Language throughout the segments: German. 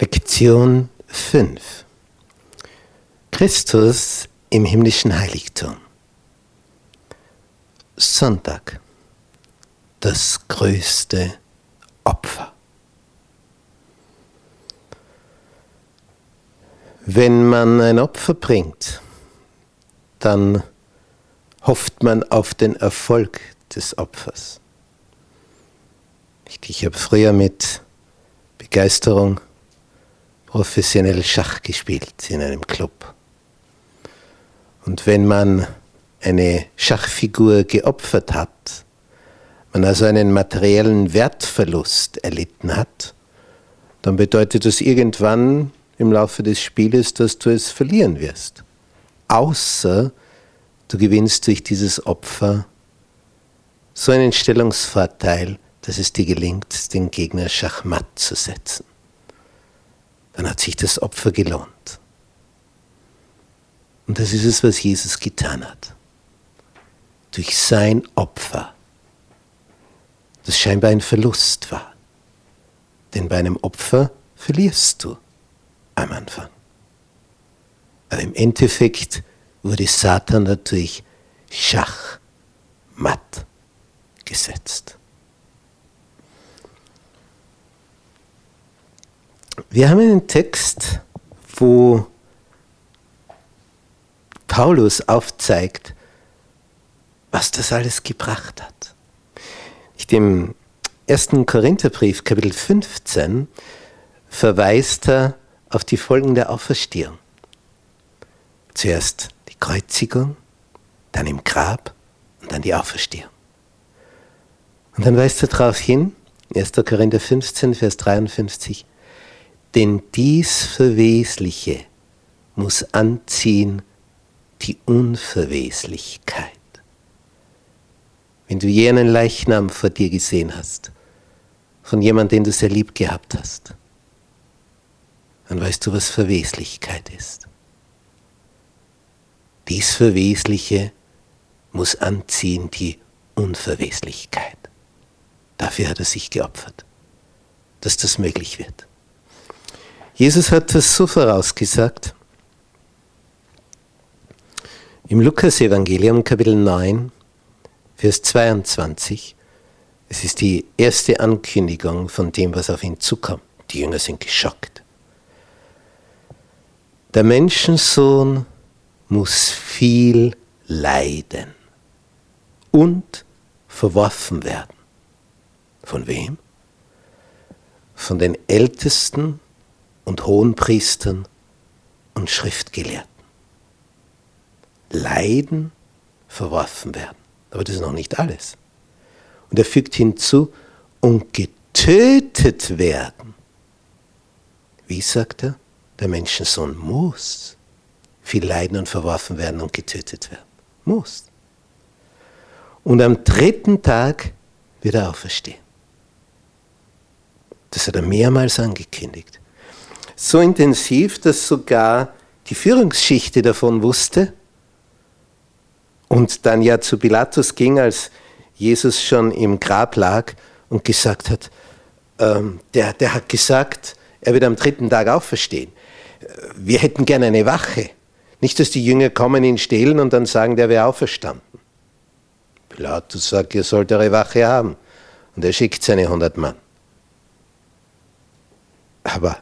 Lektion 5. Christus im himmlischen Heiligtum. Sonntag. Das größte Opfer. Wenn man ein Opfer bringt, dann hofft man auf den Erfolg des Opfers. Ich habe früher mit Begeisterung professionell Schach gespielt in einem Club. Und wenn man eine Schachfigur geopfert hat, man also einen materiellen Wertverlust erlitten hat, dann bedeutet das irgendwann im Laufe des Spieles, dass du es verlieren wirst. Außer du gewinnst durch dieses Opfer so einen Stellungsvorteil, dass es dir gelingt, den Gegner schachmatt zu setzen. Dann hat sich das Opfer gelohnt. Und das ist es, was Jesus getan hat. Durch sein Opfer, das scheinbar ein Verlust war. Denn bei einem Opfer verlierst du am Anfang. Aber im Endeffekt wurde Satan natürlich schachmatt gesetzt. Wir haben einen Text, wo Paulus aufzeigt, was das alles gebracht hat. Im ersten Korintherbrief, Kapitel 15, verweist er auf die Folgen der Auferstehung. Zuerst die Kreuzigung, dann im Grab und dann die Auferstehung. Und dann weist er darauf hin, 1. Korinther 15, Vers 53, denn dies Verwesliche muss anziehen die Unverweslichkeit. Wenn du jenen Leichnam vor dir gesehen hast, von jemandem, den du sehr lieb gehabt hast, dann weißt du, was Verweslichkeit ist. Dies Verwesliche muss anziehen die Unverweslichkeit. Dafür hat er sich geopfert, dass das möglich wird. Jesus hat das so vorausgesagt. Im Lukas-Evangelium, Kapitel 9, Vers 22, es ist die erste Ankündigung von dem, was auf ihn zukommt. Die Jünger sind geschockt. Der Menschensohn muss viel leiden und verworfen werden. Von wem? Von den Ältesten und Hohenpriestern und Schriftgelehrten. Leiden, verworfen werden. Aber das ist noch nicht alles. Und er fügt hinzu, und getötet werden. Wie sagt er? Der Menschensohn muss viel leiden und verworfen werden und getötet werden. Muss. Und am dritten Tag wird er auferstehen. Das hat er mehrmals angekündigt. So intensiv, dass sogar die Führungsschichte davon wusste und dann ja zu Pilatus ging, als Jesus schon im Grab lag und gesagt hat, ähm, der, der hat gesagt, er wird am dritten Tag auferstehen. Wir hätten gerne eine Wache. Nicht, dass die Jünger kommen, ihn stehlen und dann sagen, der wäre auferstanden. Pilatus sagt, ihr sollt eure Wache haben. Und er schickt seine 100 Mann. Aber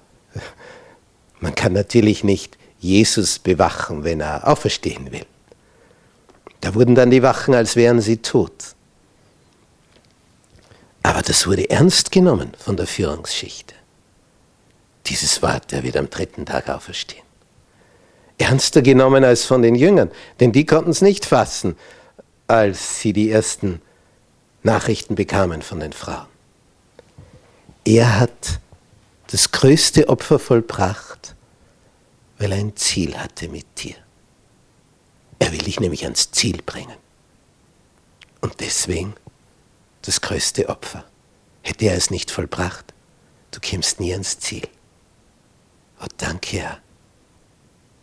man kann natürlich nicht Jesus bewachen, wenn er auferstehen will. Da wurden dann die Wachen, als wären sie tot. Aber das wurde ernst genommen von der Führungsschicht. Dieses Wort, der wird am dritten Tag auferstehen. Ernster genommen als von den Jüngern, denn die konnten es nicht fassen, als sie die ersten Nachrichten bekamen von den Frauen. Er hat das größte Opfer vollbracht, weil er ein Ziel hatte mit dir. Er will dich nämlich ans Ziel bringen. Und deswegen das größte Opfer. Hätte er es nicht vollbracht, du kämst nie ans Ziel. Oh, danke, Herr,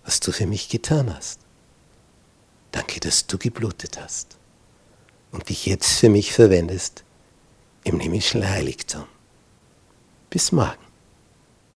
was du für mich getan hast. Danke, dass du geblutet hast und dich jetzt für mich verwendest im himmlischen Heiligtum. Bis morgen.